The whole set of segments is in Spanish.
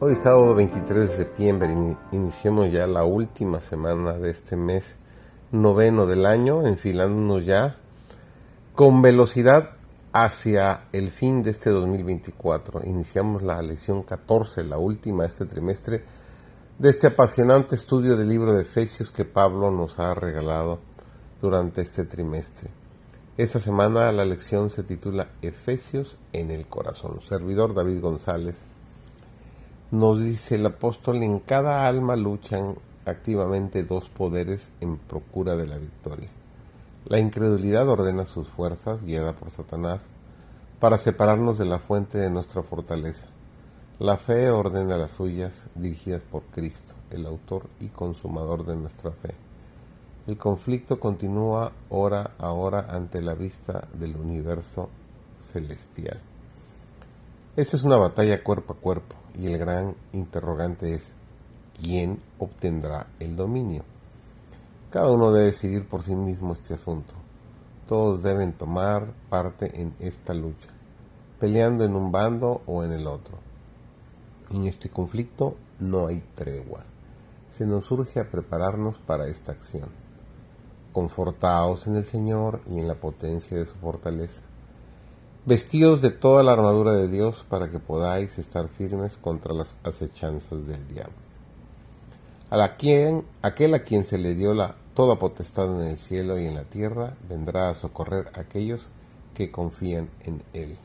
Hoy sábado 23 de septiembre iniciamos ya la última semana de este mes noveno del año, enfilándonos ya con velocidad hacia el fin de este 2024. Iniciamos la lección 14, la última de este trimestre, de este apasionante estudio del libro de Efesios que Pablo nos ha regalado durante este trimestre. Esta semana la lección se titula Efesios en el corazón. Servidor David González nos dice el apóstol, en cada alma luchan activamente dos poderes en procura de la victoria. La incredulidad ordena sus fuerzas, guiada por Satanás, para separarnos de la fuente de nuestra fortaleza. La fe ordena las suyas, dirigidas por Cristo, el autor y consumador de nuestra fe. El conflicto continúa hora a hora ante la vista del universo celestial. Esta es una batalla cuerpo a cuerpo y el gran interrogante es ¿quién obtendrá el dominio? Cada uno debe decidir por sí mismo este asunto. Todos deben tomar parte en esta lucha, peleando en un bando o en el otro. En este conflicto no hay tregua. Se nos urge a prepararnos para esta acción confortaos en el Señor y en la potencia de su fortaleza. Vestidos de toda la armadura de Dios para que podáis estar firmes contra las acechanzas del diablo. A la quien, aquel a quien se le dio la toda potestad en el cielo y en la tierra, vendrá a socorrer a aquellos que confían en él.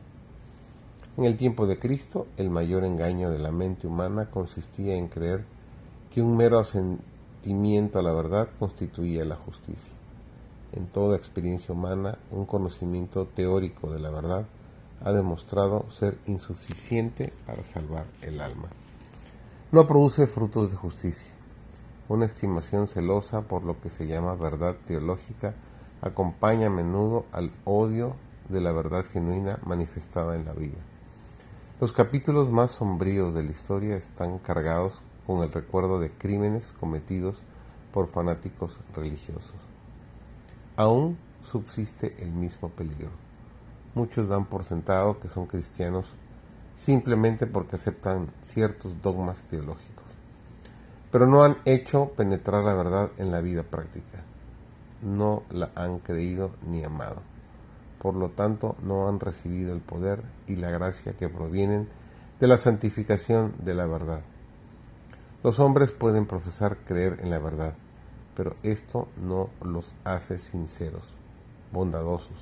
En el tiempo de Cristo, el mayor engaño de la mente humana consistía en creer que un mero asentimiento a la verdad constituía la justicia en toda experiencia humana, un conocimiento teórico de la verdad ha demostrado ser insuficiente para salvar el alma. No produce frutos de justicia. Una estimación celosa por lo que se llama verdad teológica acompaña a menudo al odio de la verdad genuina manifestada en la vida. Los capítulos más sombríos de la historia están cargados con el recuerdo de crímenes cometidos por fanáticos religiosos aún subsiste el mismo peligro. Muchos dan por sentado que son cristianos simplemente porque aceptan ciertos dogmas teológicos, pero no han hecho penetrar la verdad en la vida práctica. No la han creído ni amado. Por lo tanto, no han recibido el poder y la gracia que provienen de la santificación de la verdad. Los hombres pueden profesar creer en la verdad, pero esto no los hace sinceros, bondadosos,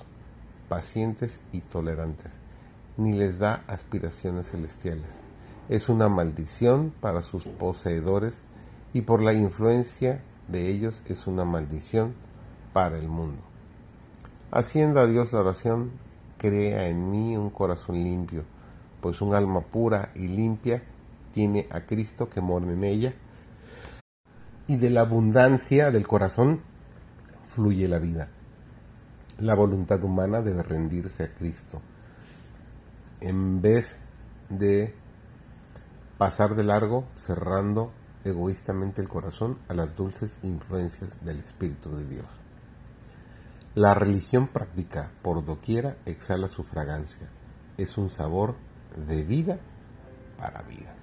pacientes y tolerantes, ni les da aspiraciones celestiales. Es una maldición para sus poseedores y por la influencia de ellos es una maldición para el mundo. Haciendo a Dios la oración, crea en mí un corazón limpio, pues un alma pura y limpia tiene a Cristo que mora en ella y de la abundancia del corazón fluye la vida. La voluntad humana debe rendirse a Cristo en vez de pasar de largo cerrando egoístamente el corazón a las dulces influencias del Espíritu de Dios. La religión práctica por doquiera exhala su fragancia. Es un sabor de vida para vida.